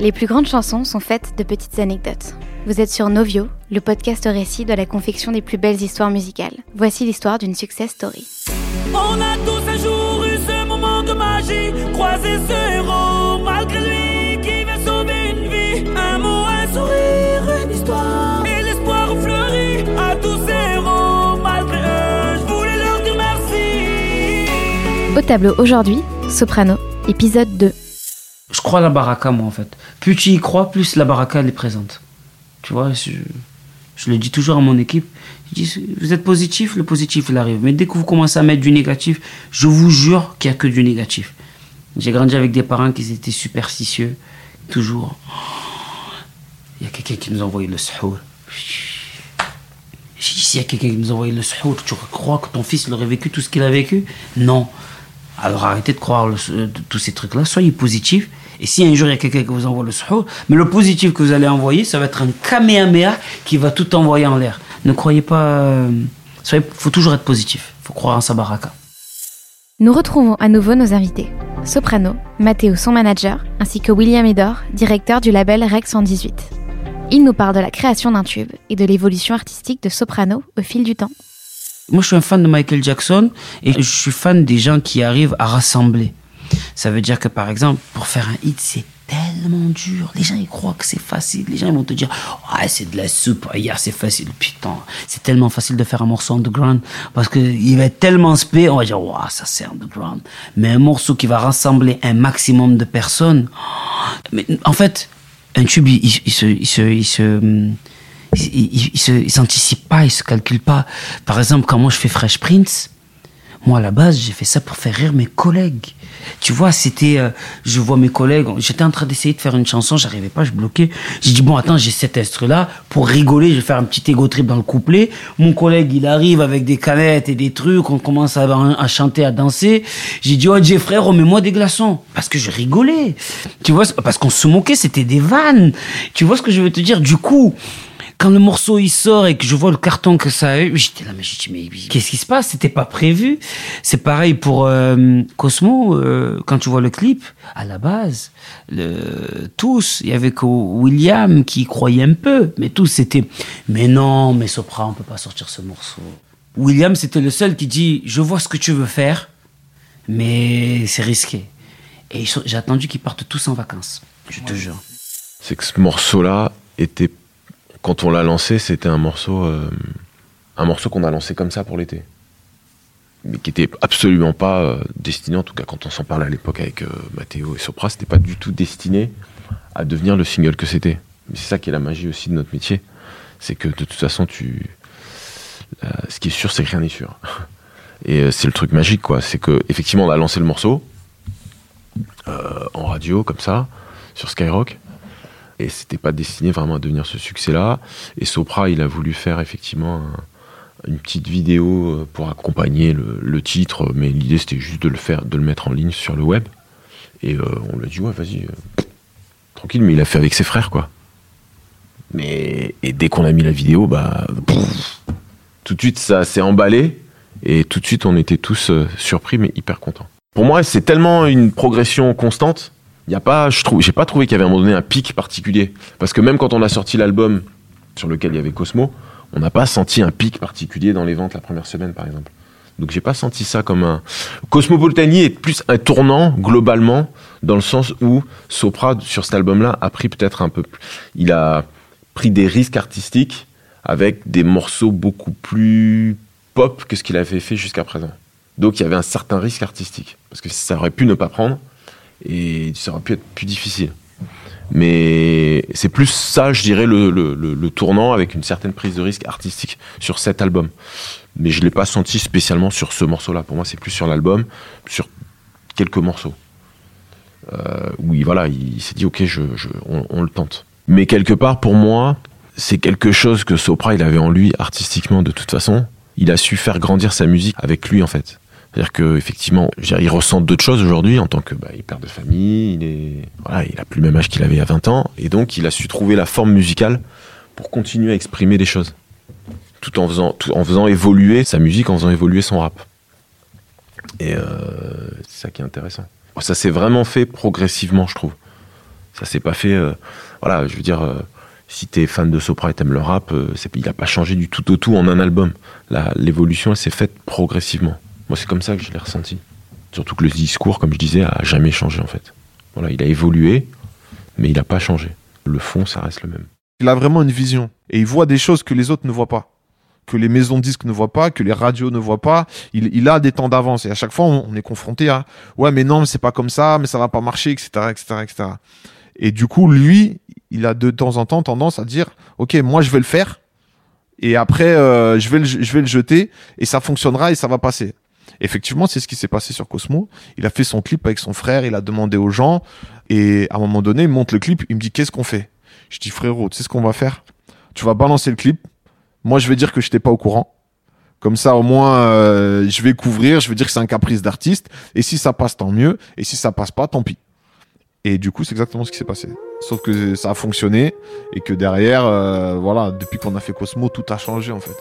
Les plus grandes chansons sont faites de petites anecdotes. Vous êtes sur Novio, le podcast récit de la confection des plus belles histoires musicales. Voici l'histoire d'une success story. On a tous un jour eu ce moment de magie, croiser ce héros malgré lui qui vient sauver une vie. Un mot, un sourire, une histoire. Et l'espoir fleurit à tous ces héros malgré eux. Je voulais leur dire merci. Au tableau aujourd'hui, Soprano, épisode 2. Je crois à la baraka, moi, en fait. Plus tu y crois, plus la baraka, elle est présente. Tu vois, je, le dis toujours à mon équipe. Je dis, vous êtes positif, le positif, il arrive. Mais dès que vous commencez à mettre du négatif, je vous jure qu'il n'y a que du négatif. J'ai grandi avec des parents qui étaient superstitieux. Toujours. Il y a quelqu'un qui nous a envoyé le suhour. J'ai dit, s'il y a quelqu'un qui nous a envoyé le suhour, tu crois que ton fils il aurait vécu tout ce qu'il a vécu? Non. Alors arrêtez de croire le- euh, tous ces trucs-là. Soyez positifs. Et si un jour il y a quelqu'un qui vous envoie le suhour, mais le positif que vous allez envoyer, ça va être un kamehameha qui va tout envoyer en l'air. Ne croyez pas. Il faut toujours être positif. Il faut croire en sa baraka. Nous retrouvons à nouveau nos invités. Soprano, Matteo, son manager, ainsi que William Edor, directeur du label Rec 118. Il nous parle de la création d'un tube et de l'évolution artistique de Soprano au fil du temps. Moi, je suis un fan de Michael Jackson et je suis fan des gens qui arrivent à rassembler. Ça veut dire que, par exemple, pour faire un hit, c'est tellement dur. Les gens, ils croient que c'est facile. Les gens, ils vont te dire, ah, c'est de la soupe. Hier, c'est facile. Putain, c'est tellement facile de faire un morceau underground parce qu'il va être tellement spé, on va dire, waouh, ça c'est underground. Mais un morceau qui va rassembler un maximum de personnes, mais en fait, un tube, il, il- se, il se, il se, il, il s'anticipe pas, il se calcule pas. Par exemple, quand moi je fais Fresh Prince, moi à la base j'ai fait ça pour faire rire mes collègues. Tu vois, c'était, euh, je vois mes collègues, j'étais en train d'essayer de faire une chanson, j'arrivais pas, je bloquais. J'ai dit bon attends, j'ai cet instru là pour rigoler, je vais faire un petit ego trip dans le couplet. Mon collègue il arrive avec des canettes et des trucs, on commence à, chanter, à danser. J'ai dit oh Jay frère, remets-moi des glaçons parce que je rigolais. Tu vois, parce qu'on se moquait, c'était des vannes. Tu vois ce que je veux te dire? Du coup quand le morceau il sort et que je vois le carton que ça a eu, j'étais là, mais j'ai dit, mais qu'est-ce qui se passe? C'était pas prévu. C'est pareil pour euh, Cosmo, euh, quand tu vois le clip, à la base, le, tous, il y avait que William qui y croyait un peu, mais tous c'était, mais non, mais Sopra, on peut pas sortir ce morceau. William, c'était le seul qui dit, je vois ce que tu veux faire, mais c'est risqué. Et j'ai attendu qu'ils partent tous en vacances, je te jure. c'est que ce morceau-là était, quand on l'a lancé, c'était un morceau, euh, un morceau qu'on a lancé comme ça pour l'été, mais qui était absolument pas euh, destiné, en tout cas quand on s'en parlait à l'époque avec euh, Matteo et Sopra, c'était pas du tout destiné à devenir le single que c'était. Mais c'est ça qui est la magie aussi de notre métier, c'est que de toute façon, tu, ce qui est sûr, c'est que rien n'est sûr. Et c'est le truc magique, quoi. C'est que effectivement, on a lancé le morceau en radio comme ça sur Skyrock et c'était pas destiné vraiment à devenir ce succès-là. Et Sopra, il a voulu faire effectivement un- une petite vidéo euh, pour accompagner le, titre, mais l'idée c'était juste de le mettre en ligne sur le web. Et euh, on lui a dit ouais, vas-y, euh, tranquille. Mais il a fait avec ses frères, quoi. Mais et dès qu'on a mis la vidéo, bah tout de suite ça s'est emballé et tout de suite on était tous surpris mais hyper contents. Pour moi, c'est tellement une progression constante. Il y a pas, je trouve, j'ai pas trouvé qu'il y avait à un moment donné un pic particulier. Parce que même quand on a sorti l'album sur lequel il y avait Cosmo, on n'a pas senti un pic particulier dans les ventes la première semaine, par exemple. Donc j'ai pas senti ça comme un. Cosmopolitanie est plus un tournant globalement dans le sens où Sopra sur cet album-là a pris peut-être un peu. plus- Il a pris des risques artistiques avec des morceaux beaucoup plus pop que ce qu'il avait fait jusqu'à présent. Donc il y avait un certain risque artistique parce que ça aurait pu ne pas prendre et ça aurait pu être plus difficile. Mais c'est plus ça, je dirais, le, tournant avec une certaine prise de risque artistique sur cet album. Mais je l'ai pas senti spécialement sur ce morceau-là. Pour moi, c'est plus sur l'album, sur quelques morceaux. Euh, oui, voilà, il s'est dit, ok, on, on le tente. Mais quelque part, pour moi, c'est quelque chose que Sopra, il avait en lui artistiquement de toute façon. Il a su faire grandir sa musique avec lui, en fait. C'est-à-dire que effectivement, il ressent d'autres choses aujourd'hui en tant que bah, il père de famille, il est a plus le même âge qu'il avait a 20 ans et donc il a su trouver la forme musicale pour continuer à exprimer des choses tout en faisant en faisant évoluer sa musique, en faisant évoluer son rap. Et euh, c'est ça qui est intéressant. Ça s'est vraiment fait progressivement, je trouve. Ça s'est pas fait. euh, voilà, je veux dire, euh, si t'es fan de Sopra et t'aimes le rap, euh, il a pas changé du tout au tout en un album. L'évolution, elle s'est faite progressivement. Moi, c'est comme ça que je l'ai ressenti. Surtout que le discours, comme je disais, a jamais changé en fait. Voilà, il a évolué, mais il a pas changé. Le fond, ça reste le même. Il a vraiment une vision. Et il voit des choses que les autres ne voient pas. Que les maisons de disques ne voient pas, que les radios ne voient pas. Il, il a des temps d'avance. Et à chaque fois, on, on est confronté à Ouais, mais non, mais c'est pas comme ça, mais ça va pas marcher, etc., etc., etc. Et du coup, lui, il a de temps en temps tendance à dire Ok, moi, je vais le faire. Et après, euh, je, vais le, je vais le jeter. Et ça fonctionnera et ça va passer. Effectivement, c'est ce qui s'est passé sur Cosmo. Il a fait son clip avec son frère, il a demandé aux gens. Et à un moment donné, il monte le clip, il me dit Qu'est-ce qu'on fait? Je dis Frérot, tu sais ce qu'on va faire? Tu vas balancer le clip. Moi, je vais dire que je n'étais pas au courant. Comme ça, au moins, euh, je vais couvrir, je vais dire que c'est un caprice d'artiste. Et si ça passe, tant mieux. Et si ça passe pas, tant pis. Et du coup, c'est exactement ce qui s'est passé. Sauf que ça a fonctionné et que derrière, euh, voilà, depuis qu'on a fait Cosmo, tout a changé en fait.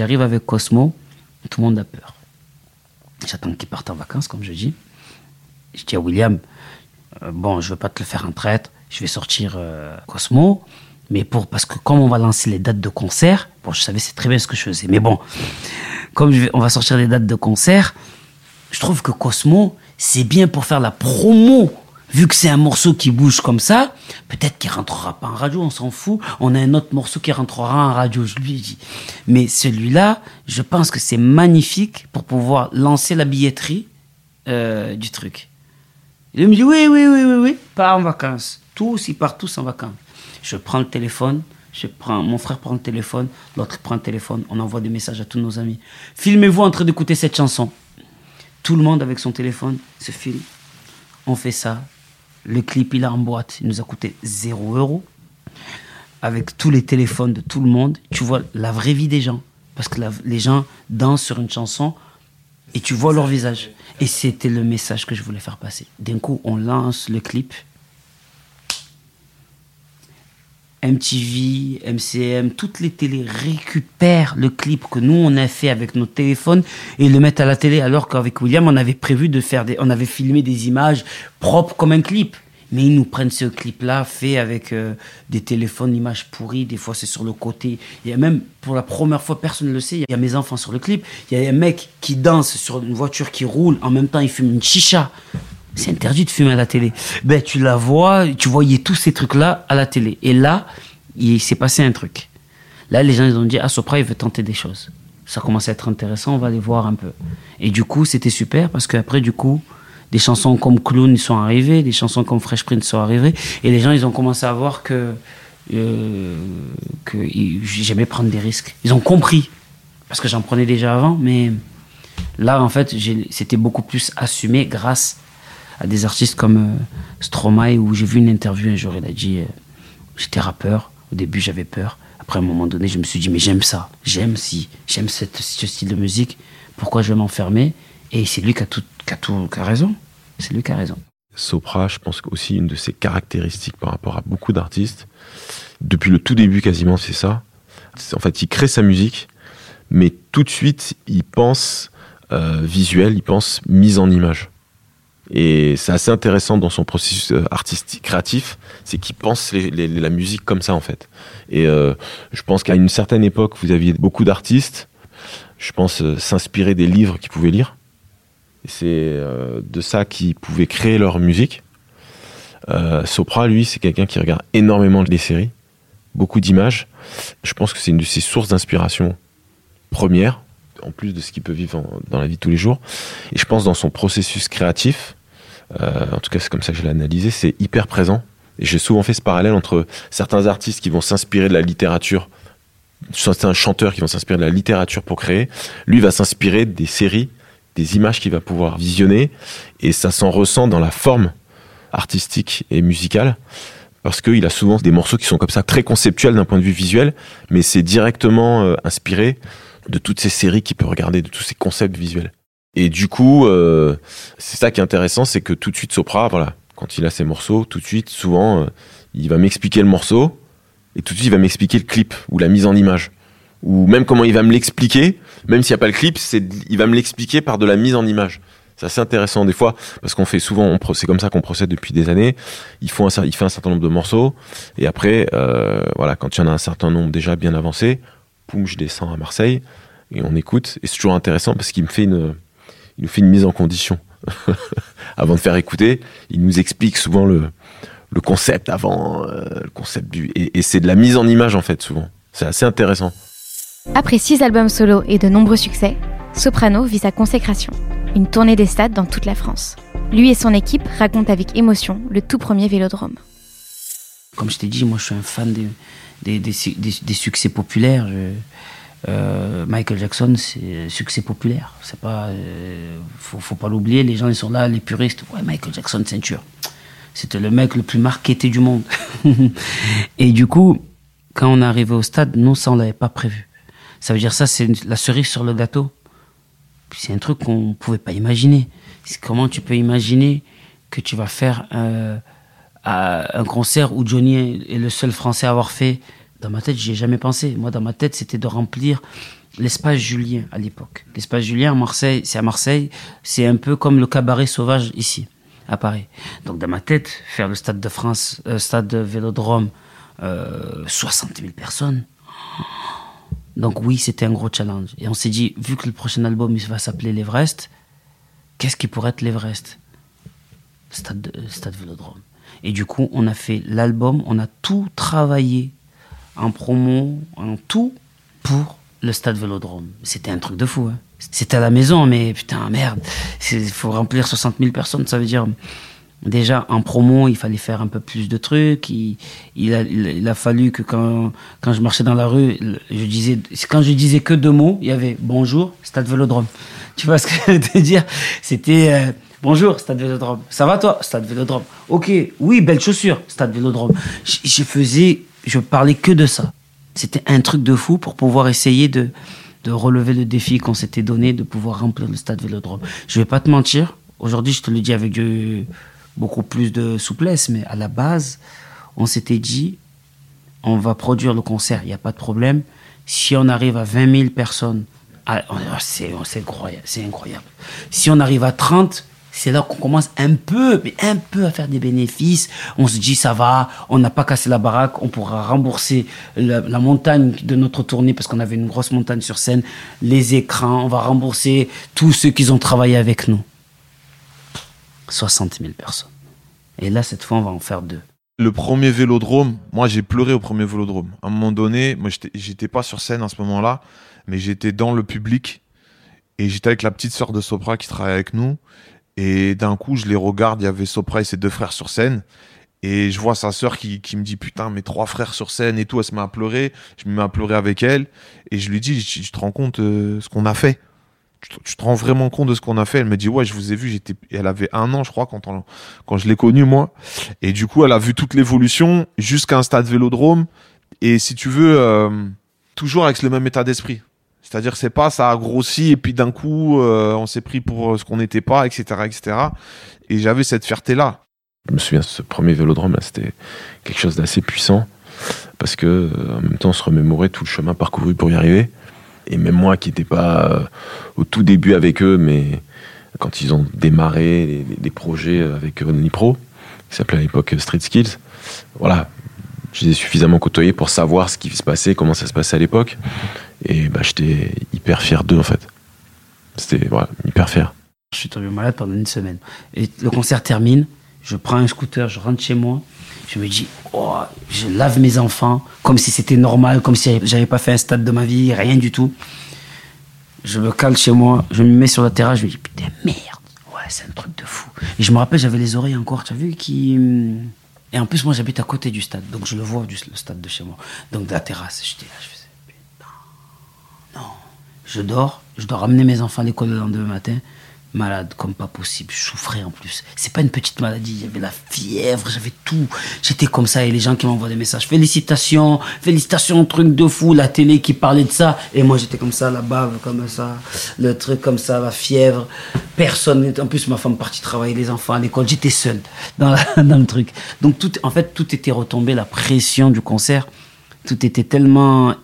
J'arrive avec Cosmo, tout le monde a peur. J'attends qu'il parte en vacances, comme je dis. Je dis à William, euh, bon, je veux pas te le faire un traître, je vais sortir euh, Cosmo, mais pour parce que comme on va lancer les dates de concert, bon, je savais c'est très bien ce que je faisais, mais bon, comme on va sortir les dates de concert, je trouve que Cosmo, c'est bien pour faire la promo. Vu que c'est un morceau qui bouge comme ça, peut-être qu'il rentrera pas en radio, on s'en fout. On a un autre morceau qui rentrera en radio, je lui dit. Mais celui-là, je pense que c'est magnifique pour pouvoir lancer la billetterie euh, du truc. Il me dit oui, oui, oui, oui, oui, pas en vacances. Tous, ils partent tous en vacances. Je prends le téléphone, je prends, mon frère prend le téléphone, l'autre prend le téléphone, on envoie des messages à tous nos amis. Filmez-vous en train d'écouter cette chanson. Tout le monde avec son téléphone se filme. On fait ça. Le clip, il est en boîte. Il nous a coûté 0 euros. Avec tous les téléphones de tout le monde, tu vois la vraie vie des gens. Parce que les gens dansent sur une chanson et tu vois leur visage. Et c'était le message que je voulais faire passer. D'un coup, on lance le clip. MTV, MCM, toutes les télés récupèrent le clip que nous on a fait avec nos téléphones et le mettent à la télé alors qu'avec William on avait prévu de faire des, on avait filmé des images propres comme un clip. Mais ils nous prennent ce clip-là fait avec euh, des téléphones, images pourries, des fois c'est sur le côté. Il y a même, pour la première fois, personne ne le sait, il y a mes enfants sur le clip, il y a un mec qui danse sur une voiture qui roule, en même temps il fume une chicha. C'est interdit de fumer à la télé. Ben, tu la vois, tu voyais tous ces trucs-là à la télé. Et là, il s'est passé un truc. Là, les gens, ils ont dit, ah, Sopra, il veut tenter des choses. Ça commence à être intéressant, on va aller voir un peu. Et du coup, c'était super parce qu'après, du coup, des chansons comme Clown sont arrivées, des chansons comme Fresh Prince sont arrivées. Et les gens, ils ont commencé à voir que, euh, que j'aimais prendre des risques. Ils ont compris. Parce que j'en prenais déjà avant, mais là, en fait, c'était beaucoup plus assumé grâce des artistes comme euh, Stromae, où j'ai vu une interview un jour, il a dit euh, J'étais rappeur, au début j'avais peur. Après, à un moment donné, je me suis dit Mais j'aime ça, j'aime si, j'aime ce style de musique, pourquoi je vais m'enfermer? Et c'est lui qui a, tout, qui, a tout, qui a raison. C'est lui qui a raison. Sopra, je pense qu'aussi une de ses caractéristiques par rapport à beaucoup d'artistes, depuis le tout début quasiment, c'est ça. En fait, il crée sa musique, mais tout de suite, il pense euh, visuel, il pense mise en image. Et c'est assez intéressant dans son processus euh, artistique, créatif, c'est qu'il pense la musique comme ça en fait. Et euh, je pense qu'à une certaine époque, vous aviez beaucoup d'artistes, je pense, euh, s'inspirer des livres qu'ils pouvaient lire. Et c'est de ça qu'ils pouvaient créer leur musique. Sopra, lui, c'est quelqu'un qui regarde énormément les séries, beaucoup d'images. Je pense que c'est une de ses sources d'inspiration première, en plus de ce qu'il peut vivre dans la vie de tous les jours. Et je pense dans son processus créatif, en tout cas c'est comme ça que je l'ai analysé, c'est hyper présent. Et j'ai souvent fait ce parallèle entre certains artistes qui vont s'inspirer de la littérature, certains chanteurs qui vont s'inspirer de la littérature pour créer. Lui va s'inspirer des séries, des images qu'il va pouvoir visionner, et ça s'en ressent dans la forme artistique et musicale. Parce qu'il a souvent des morceaux qui sont comme ça, très conceptuels d'un point de vue visuel, mais c'est directement euh, inspiré de toutes ces séries qu'il peut regarder, de tous ces concepts visuels. Et du coup, euh, c'est ça qui est intéressant, c'est que tout de suite Sopra, voilà, quand il a ses morceaux, tout de suite, souvent, euh, il va m'expliquer le morceau, et tout de suite, il va m'expliquer le clip ou la mise en image, ou même comment il va me l'expliquer, même s'il n'y a pas le clip, il va me l'expliquer par de la mise en image. C'est assez intéressant des fois, parce qu'on fait souvent, c'est comme ça qu'on procède depuis des années. Il, faut il fait un certain nombre de morceaux, et après, euh, voilà, quand il y en a un certain nombre déjà bien avancé, poum, je descends à Marseille, et on écoute, et c'est toujours intéressant parce qu'il me fait une, il nous fait une mise en condition. avant de faire écouter, il nous explique souvent le, le concept avant, euh, le concept du, et, et c'est de la mise en image en fait souvent. C'est assez intéressant. Après six albums solo et de nombreux succès, Soprano vit sa consécration, une tournée des stades dans toute la France. Lui et son équipe racontent avec émotion le tout premier vélodrome. Comme je t'ai dit, moi je suis un fan des, des, des, su- des- des succès populaires. Je- euh, Michael Jackson, c'est succès populaire. C'est pas, euh, faut, pas l'oublier. Les gens sont là, les puristes. Ouais, Michael Jackson ceinture. C'était le mec le plus marketé du monde. Et du coup, quand on est arrivé au stade, nous ça on l'avait pas prévu. Ça veut dire ça, c'est la cerise sur le gâteau. C'est un truc qu'on pouvait pas imaginer. Comment tu peux imaginer que tu vas faire euh, un concert où Johnny est le seul Français à avoir fait. Dans ma tête, j'y ai jamais pensé. Moi, dans ma tête, c'était de remplir l'espace Julien à l'époque. L'espace Julien à Marseille, c'est à Marseille, c'est un peu comme le cabaret sauvage ici, à Paris. Donc, dans ma tête, faire le stade de France, euh, stade de Vélodrome, euh, 60 000 personnes. Donc oui, c'était un gros challenge. Et on s'est dit, vu que le prochain album va s'appeler l'Everest, qu'est-ce qui pourrait être l'Everest? Stade, de- Stade Vélodrome. Et du coup, on a fait l'album, on a tout travaillé promo, en tout, pour le Stade Vélodrome. C'était un truc de fou. hein. C'était à la maison, mais putain, merde, il faut remplir 60 000 personnes, ça veut dire... Déjà, en promo, il fallait faire un peu plus de trucs. Il, a, fallu que quand, quand je marchais dans la rue, je disais, quand je disais que deux mots, il y avait bonjour, stade vélodrome. Tu vois ce que je veux dire? C'était euh, bonjour, stade vélodrome. Ça va toi? Stade vélodrome. Ok, oui, belle chaussure, stade vélodrome. Je faisais, je parlais que de ça. C'était un truc de fou pour pouvoir essayer de, de relever le défi qu'on s'était donné de pouvoir remplir le stade vélodrome. Je vais pas te mentir, aujourd'hui je te le dis avec du- beaucoup plus de souplesse, mais à la base, on s'était dit, on va produire le concert, il n'y a pas de problème. Si on arrive à 20 000 personnes, ah, c'est incroyable, incroyable. Si on arrive à 30, c'est là qu'on commence un peu, mais un peu à faire des bénéfices. On se dit, ça va, on n'a pas cassé la baraque, on pourra rembourser la, montagne de notre tournée, parce qu'on avait une grosse montagne sur scène, les écrans, on va rembourser tous ceux qui ont travaillé avec nous. 60 000 personnes. Et là, cette fois, on va en faire deux. Le premier vélodrome, moi j'ai pleuré au premier vélodrome. À un moment donné, moi j'étais- pas sur scène à ce moment-là, mais j'étais dans le public et j'étais avec la petite sœur de Sopra qui travaille avec nous. Et d'un coup, je les regarde, il y avait Sopra et ses deux frères sur scène. Et je vois sa sœur qui, qui me dit Putain, mes trois frères sur scène et tout. Elle se met à pleurer. Je me mets à pleurer avec elle. Et je lui dis je te rends compte euh, ce qu'on a fait? Tu te- tu rends vraiment compte de ce qu'on a fait? Elle me dit Ouais, je vous ai vu. J'étais, elle avait un an, je crois, quand, quand je l'ai connue, moi. Et du coup, elle a vu toute l'évolution jusqu'à un stade vélodrome. Et si tu veux, euh, toujours avec le même état d'esprit. C'est-à-dire, c'est pas ça a grossi et puis d'un coup, euh, on s'est pris pour ce qu'on n'était pas, etc., etc. Et j'avais cette fierté-là. Je me souviens, ce premier vélodrome, là, c'était quelque chose d'assez puissant. Parce que, euh, en même temps, on se remémorait tout le chemin parcouru pour y arriver. Et même moi, qui n'étais pas euh, au tout début avec eux, mais quand ils ont démarré les projets avec euh, Nipro, qui s'appelait à l'époque Street Skills, voilà, je les ai suffisamment côtoyés pour savoir ce qui se passait, comment ça se passait à l'époque. Et bah, j'étais hyper fier d'eux, en fait. C'était voilà, hyper fier. Je suis tombé malade pendant une semaine. Et le concert termine. Je prends un scooter, je rentre chez moi. Je me dis, oh, je lave mes enfants comme si c'était normal, comme si j'avais pas fait un stade de ma vie, rien du tout. Je me cale chez moi, je me mets sur la terrasse, je me dis, putain, merde. Ouais, c'est un truc de fou. Et je me rappelle, j'avais les oreilles encore, tu as vu, qui. Et en plus, moi, j'habite à côté du stade, donc je le vois, du, le stade de chez moi. Donc, de la terrasse, j'étais là, je faisais, non. Je dors, je dois ramener mes enfants à l'école le lendemain matin. Malade comme pas possible, je souffrais en plus. C'est pas une petite maladie, j'avais la fièvre, j'avais tout. J'étais comme ça et les gens qui m'envoient des messages, félicitations, félicitations, truc de fou, la télé qui parlait de ça. Et moi j'étais comme ça, la bave comme ça, le truc comme ça, la fièvre. Personne, en plus ma femme partie travailler, les enfants à l'école, j'étais seul dans, dans le truc. Donc tout, en fait tout était retombé, la pression du concert, tout était tellement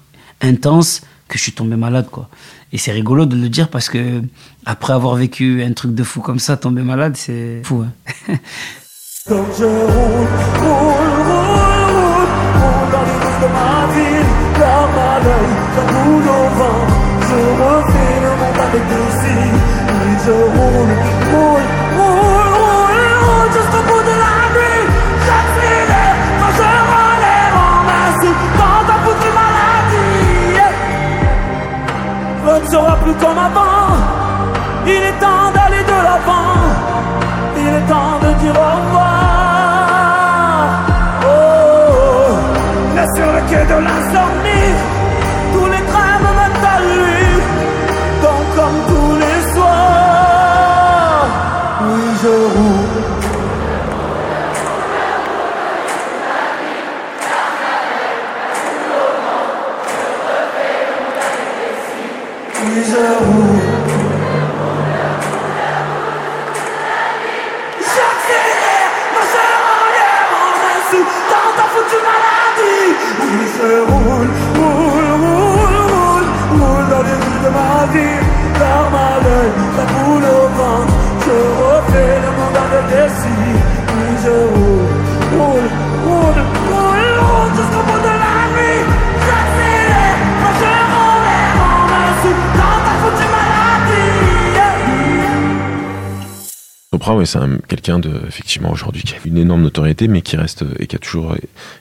intense que je suis tombé malade quoi. Et c'est rigolo de le dire parce que après avoir vécu un truc de fou comme ça, tomber malade, c'est fou. hein. Sera plus comme avant. Ouais, c'est un- quelqu'un de, effectivement, aujourd'hui, qui a une énorme notoriété, mais qui reste et qui a toujours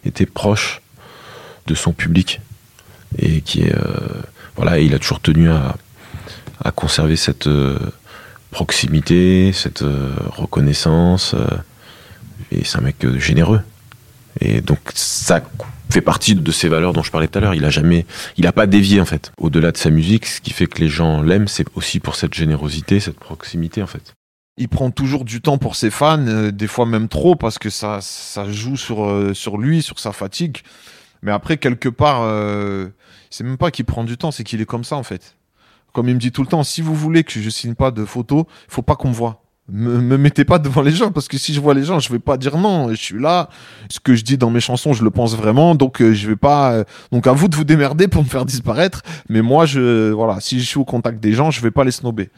été proche de son public. Et qui est. euh, voilà, et il a toujours tenu à, à conserver cette euh, proximité, cette euh, reconnaissance. et c'est un mec généreux. Et donc, ça fait partie de ces valeurs dont je parlais tout à l'heure. Il a jamais, il a pas dévié en fait. Au-delà de sa musique, ce qui fait que les gens l'aiment, c'est aussi pour cette générosité, cette proximité en fait. Il prend toujours du temps pour ses fans, euh, des fois même trop, parce que ça, ça joue sur, euh, sur lui, sur sa fatigue. Mais après, quelque part, euh, c'est même pas qu'il prend du temps, c'est qu'il est comme ça, en fait. Comme il me dit tout le temps, si vous voulez que je signe pas de photos, faut pas qu'on me voit. Me, me mettez pas devant les gens, parce que si je vois les gens, je vais pas dire non, je suis là. Ce que je dis dans mes chansons, je le pense vraiment, donc euh, je vais pas. euh, donc à vous de vous démerder pour me faire disparaître. Mais moi, je, voilà, si je suis au contact des gens, je vais pas les snober.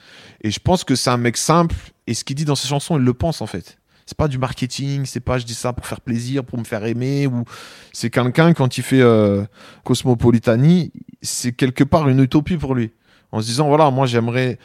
Et je pense que c'est un mec simple. Et ce qu'il dit dans ses chansons, il le pense en fait. C'est pas du marketing, c'est pas je dis ça pour faire plaisir, pour me faire aimer. ou C'est quelqu'un, quand il fait euh, Cosmopolitanie, c'est quelque part une utopie pour lui. En se disant, voilà, moi j'aimerais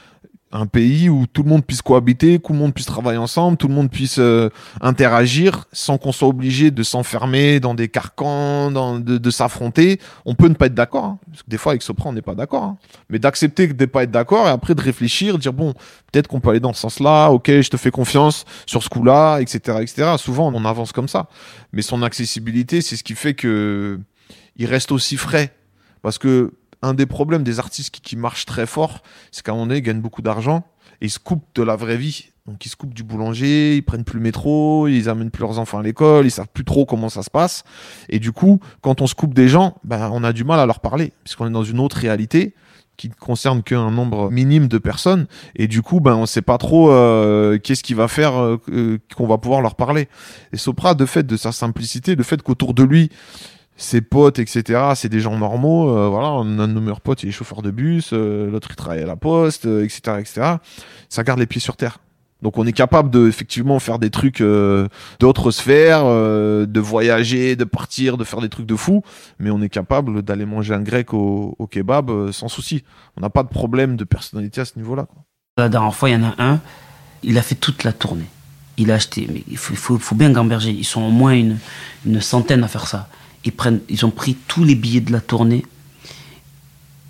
un pays où tout le monde puisse cohabiter, tout le monde puisse travailler ensemble, tout le monde puisse euh, interagir sans qu'on soit obligé de s'enfermer dans des carcans, dans- de, de s'affronter. On peut ne pas être d'accord, hein, des fois avec Sopra on n'est pas d'accord, hein. mais d'accepter de ne pas être d'accord et après de réfléchir, dire bon, peut-être qu'on peut aller dans ce sens-là, ok, je te fais confiance sur ce coup-là, etc., etc. Souvent on avance comme ça, mais son accessibilité, c'est ce qui fait que il reste aussi frais, parce que un des problèmes des artistes qui, marchent très fort, c'est qu'à un moment donné, ils gagnent beaucoup d'argent et ils se coupent de la vraie vie. Donc ils se coupent du boulanger, ils prennent plus le métro, ils amènent plus leurs enfants à l'école, ils savent plus trop comment ça se passe. Et du coup, quand on se coupe des gens, ben, on a du mal à leur parler, puisqu'on est dans une autre réalité qui ne concerne qu'un nombre minime de personnes. Et du coup, ben, on sait pas trop euh, qu'est-ce qui va faire euh, qu'on va pouvoir leur parler. Et Sopra, de fait de sa simplicité, le fait qu'autour de lui, ses potes, etc., c'est des gens normaux. euh, voilà, un de nos meilleurs potes, il est chauffeur de bus, euh, l'autre il travaille à la poste, euh, etc., etc. Ça garde les pieds sur terre. Donc on est capable de effectivement faire des trucs euh, d'autres sphères, de voyager, de partir, de faire des trucs de fou, mais on est capable d'aller manger un grec au, kebab sans souci. On n'a pas de problème de personnalité à ce niveau-là. La dernière fois, il y en a un, il a fait toute la tournée. Il a acheté, mais il faut, faut, faut bien gamberger. Ils sont au moins une, une centaine à faire ça. Ils, ont pris tous les billets de la tournée.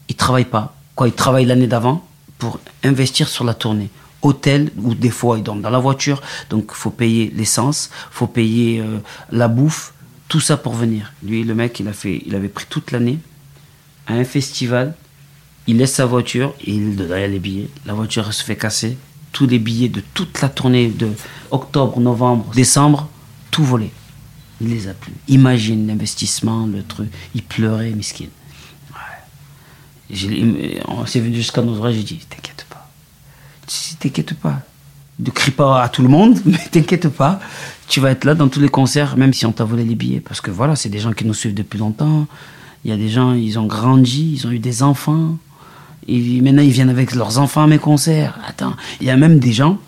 Ils travaillent pas. Quoi, ils travaillent l'année d'avant pour investir sur la tournée. Hôtel, ou des fois ils dorment dans la voiture. Donc il faut payer l'essence, faut payer euh, la bouffe, tout ça pour venir. Lui, le mec, il, a fait, il avait pris toute l'année à un festival. Il laisse sa voiture et il il a les billets. La voiture se fait casser. Tous les billets de toute la tournée de octobre, novembre, décembre, tout volé. Il les a plus. Imagine l'investissement, le truc. Il pleurait, miskin. On s'est venu jusqu'à nos oreilles, j'ai dit, t'inquiète pas. T'inquiète pas. Ne crie pas à tout le monde, mais t'inquiète pas. Tu vas être là dans tous les concerts, même si on t'a volé les billets. Parce que voilà, c'est des gens qui nous suivent depuis longtemps. Il y a des gens, ils ont grandi, ils ont eu des enfants. Et maintenant, ils viennent avec leurs enfants à mes concerts. Attends, il y a même des gens,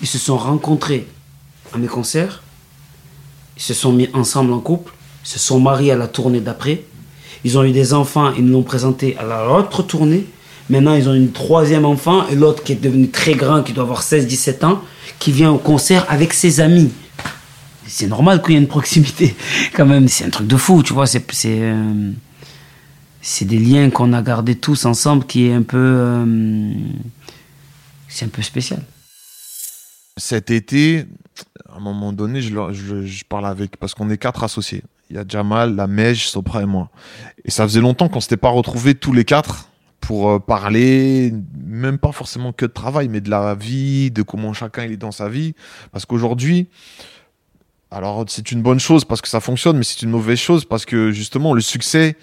ils se sont rencontrés à mes concerts. Ils se sont mis ensemble en couple, se sont mariés à la tournée d'après. Ils ont eu des enfants, ils nous l'ont présenté à l'autre tournée. Maintenant, ils ont une troisième enfant et l'autre qui est devenu très grand, qui doit avoir 16-17 ans, qui vient au concert avec ses amis. C'est normal qu'il y ait une proximité, quand même. C'est un truc de fou, tu vois. Euh, c'est des liens qu'on a gardés tous ensemble qui est un peu. euh, c'est un peu spécial. Cet été, à un moment donné, je, je, je parle avec, parce qu'on est quatre associés. Il y a Jamal, la Mèche, Sopra et moi. Et ça faisait longtemps qu'on s'était pas retrouvés tous les quatre pour euh, parler, même pas forcément que de travail, mais de la vie, de comment chacun il est dans sa vie. Parce qu'aujourd'hui, alors c'est une bonne chose parce que ça fonctionne, mais c'est une mauvaise chose parce que justement le succès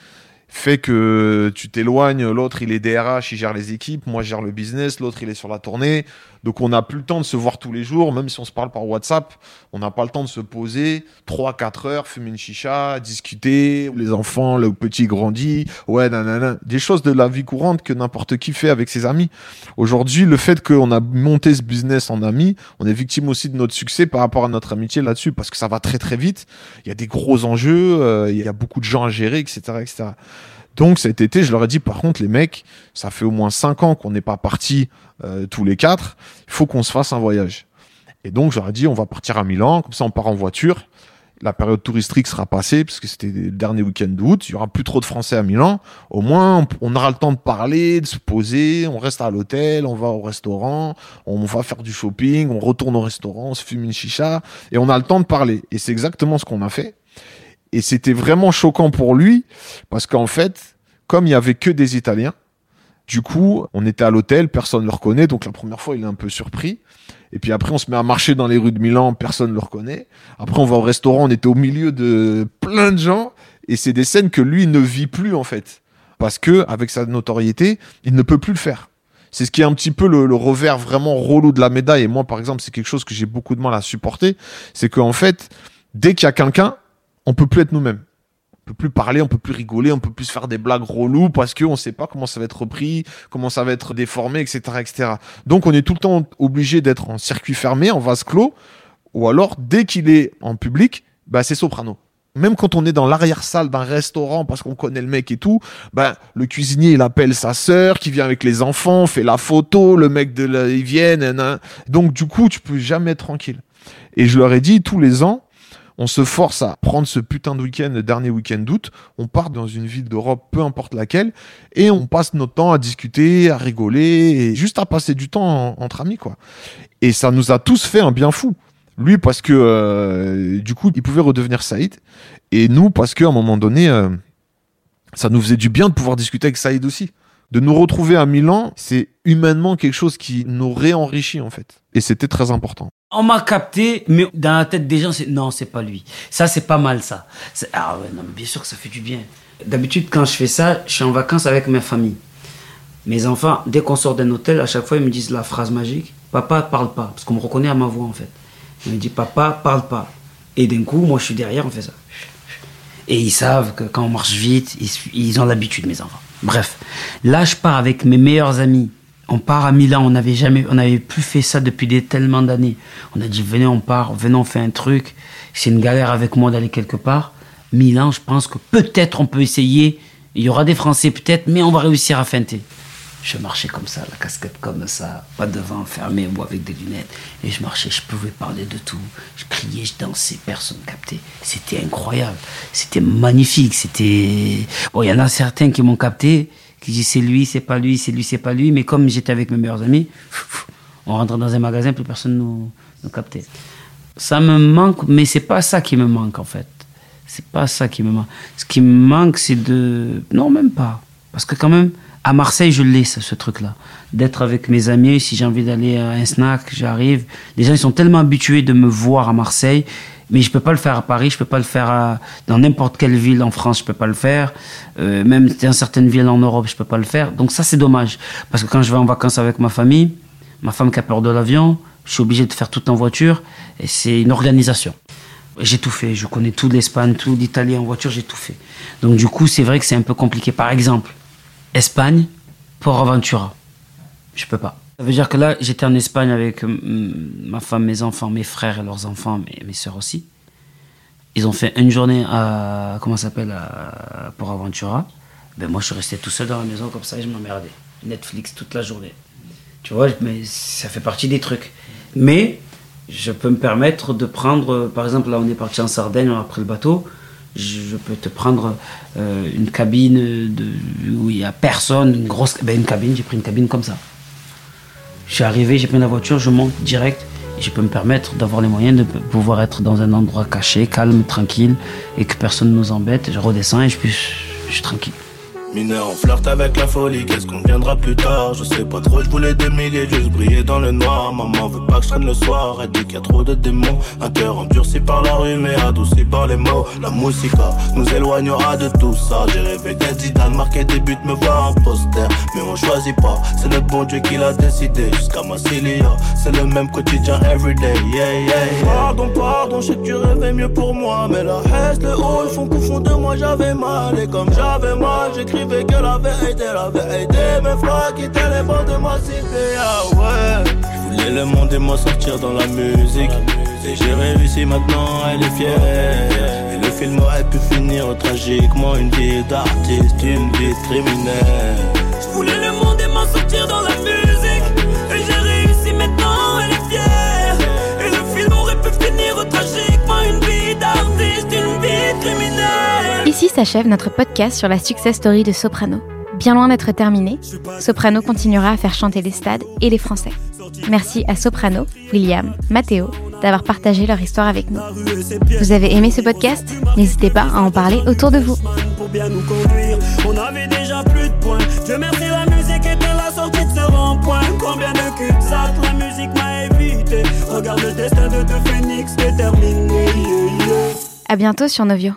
fait que tu t'éloignes, l'autre il est DRH, il gère les équipes, moi je gère le business, l'autre il est sur la tournée. Donc on n'a plus le temps de se voir tous les jours, même si on se parle par WhatsApp, on n'a pas le temps de se poser 3-4 heures, fumer une chicha, discuter, les enfants, le petit grandit, ouais, nanana, des choses de la vie courante que n'importe qui fait avec ses amis. Aujourd'hui, le fait qu'on a monté ce business en amis, on est victime aussi de notre succès par rapport à notre amitié là-dessus, parce que ça va très très vite, il y a des gros enjeux, euh, il y a beaucoup de gens à gérer, etc. etc. Donc cet été, je leur ai dit, par contre, les mecs, ça fait au moins 5 ans qu'on n'est pas partis euh, tous les quatre, il faut qu'on se fasse un voyage. Et donc, je leur ai dit, on va partir à Milan, comme ça on part en voiture. La période touristique sera passée, parce que c'était le dernier week-end d'août, il y aura plus trop de Français à Milan. Au moins, on, on aura le temps de parler, de se poser, on reste à l'hôtel, on va au restaurant, on va faire du shopping, on retourne au restaurant, on se fume une chicha, et on a le temps de parler. Et c'est exactement ce qu'on a fait. Et c'était vraiment choquant pour lui, parce qu'en fait, comme il y avait que des Italiens, du coup, on était à l'hôtel, personne ne le reconnaît, donc la première fois, il est un peu surpris. Et puis après, on se met à marcher dans les rues de Milan, personne ne le reconnaît. Après, on va au restaurant, on était au milieu de plein de gens, et c'est des scènes que lui ne vit plus, en fait. Parce que, avec sa notoriété, il ne peut plus le faire. C'est ce qui est un petit peu le, le revers vraiment relou de la médaille. Et moi, par exemple, c'est quelque chose que j'ai beaucoup de mal à supporter. C'est qu'en fait, dès qu'il y a quelqu'un, on peut plus être nous-mêmes. On peut plus parler, on peut plus rigoler, on peut plus faire des blagues reloues parce qu'on sait pas comment ça va être repris, comment ça va être déformé, etc., etc. Donc, on est tout le temps obligé d'être en circuit fermé, en vase clos, ou alors, dès qu'il est en public, bah, c'est soprano. Même quand on est dans l'arrière-salle d'un restaurant parce qu'on connaît le mec et tout, bah, le cuisinier, il appelle sa sœur qui vient avec les enfants, fait la photo, le mec de la, il vient, nan. donc du coup, tu peux jamais être tranquille. Et je leur ai dit, tous les ans, on se force à prendre ce putain de week-end, le dernier week-end d'août, on part dans une ville d'Europe, peu importe laquelle, et on passe notre temps à discuter, à rigoler, et juste à passer du temps en- entre amis, quoi. Et ça nous a tous fait un bien fou. Lui, parce que, euh, du coup, il pouvait redevenir Saïd, et nous, parce qu'à un moment donné, euh, ça nous faisait du bien de pouvoir discuter avec Saïd aussi. De nous retrouver à Milan, c'est humainement quelque chose qui nous réenrichit, en fait. Et c'était très important. On m'a capté, mais dans la tête des gens, c'est non, c'est pas lui. Ça, c'est pas mal, ça. Ah ouais, non, mais bien sûr que ça fait du bien. D'habitude, quand je fais ça, je suis en vacances avec ma famille. Mes enfants, dès qu'on sort d'un hôtel, à chaque fois, ils me disent la phrase magique Papa, parle pas. Parce qu'on me reconnaît à ma voix, en fait. Ils me disent Papa, parle pas. Et d'un coup, moi, je suis derrière, on fait ça. Et ils savent que quand on marche vite, ils, ils ont l'habitude, mes enfants. Bref, là, je pars avec mes meilleurs amis. On part à Milan, on n'avait jamais, on n'avait plus fait ça depuis des tellement d'années. On a dit venez, on part, venez, on fait un truc. C'est une galère avec moi d'aller quelque part. Milan, je pense que peut-être on peut essayer. Il y aura des Français peut-être, mais on va réussir à feinter. Je marchais comme ça, la casquette comme ça, pas devant, fermé ou avec des lunettes. Et je marchais, je pouvais parler de tout. Je criais, je dansais, personne captait. C'était incroyable. C'était magnifique. C'était. Bon, il y en a certains qui m'ont capté, qui disent c'est lui, c'est pas lui, c'est lui, c'est pas lui. Mais comme j'étais avec mes meilleurs amis, on rentrait dans un magasin, plus personne nous, nous captait. Ça me manque, mais c'est pas ça qui me manque en fait. C'est pas ça qui me manque. Ce qui me manque, c'est de. Non, même pas. Parce que quand même, à Marseille, je l'ai, ce, ce truc-là. D'être avec mes amis, si j'ai envie d'aller à un snack, j'arrive. Les gens, ils sont tellement habitués de me voir à Marseille, mais je peux pas le faire à Paris, je peux pas le faire à- dans n'importe quelle ville en France, je peux pas le faire. Euh, même dans certaines villes en Europe, je peux pas le faire. Donc ça, c'est dommage. Parce que quand je vais en vacances avec ma famille, ma femme qui a peur de l'avion, je suis obligé de faire tout en voiture, et c'est une organisation. J'ai tout fait, je connais tout l'Espagne, tout l'Italie en voiture, j'ai tout fait. Donc du coup, c'est vrai que c'est un peu compliqué. Par exemple, Espagne, Port Aventura. Je peux pas. Ça veut dire que là, j'étais en Espagne avec hum, ma femme, mes enfants, mes frères et leurs enfants, mes, mes soeurs aussi. Ils ont fait une journée à, comment ça s'appelle, à Port Aventura. Ben moi, je suis resté tout seul dans la maison comme ça et je m'emmerdais. Netflix toute la journée. Tu vois, mais ça fait partie des trucs. Mais je peux me permettre de prendre, par exemple, là on est parti en Sardaigne, on a pris le bateau, je, peux te prendre euh, une cabine où il n'y a personne, une grosse ben, une cabine, j'ai pris une cabine comme ça. Je suis arrivé, j'ai pris la voiture, je monte direct et je peux me permettre d'avoir les moyens de pouvoir être dans un endroit caché, calme, tranquille et que personne ne nous embête. Je redescends et je, suis- je suis tranquille. Mineur, on flirte avec la folie, qu'est-ce qu'on viendra plus tard? Je sais pas trop, je voulais des milliers, juste briller dans le noir. Maman veut pas que je traîne le soir, elle dit qu'il y a trop de démons. Un cœur endurci par la rue, mais adouci par les mots. La musica nous éloignera de tout ça. J'ai rêvé d'être Zidane, marquer des buts, me voir en poster. Mais on choisit pas, c'est le bon Dieu qui l'a décidé. Jusqu'à Massilia, c'est le même quotidien everyday, yeah, yeah. Pardon, pardon, je sais que tu rêvais mieux pour moi. Mais la haine, le haut, ils font qu'au fond de moi j'avais mal. Et comme j'avais mal, Je voulais le monde et m'en sortir dans la musique. Et j'ai réussi maintenant, elle est fière. Et le film aurait pu finir tragiquement. Une vie d'artiste, une vie de criminel. Je voulais le monde et m'en sortir dans la musique Ici s'achève notre podcast sur la success story de Soprano. Bien loin d'être terminé, Soprano continuera à faire chanter les stades et les Français. Merci à Soprano, William, Matteo d'avoir partagé leur histoire avec nous. Vous avez aimé ce podcast? N'hésitez pas à en parler autour de vous. On avait déjà plus de points. Dieu merci, la musique était la sortie de ce rond-point. Combien de cul-de-sac la musique m'a évité? Regarde le destin de deux phénix déterminé. yeah, yeah. À bientôt sur Novio.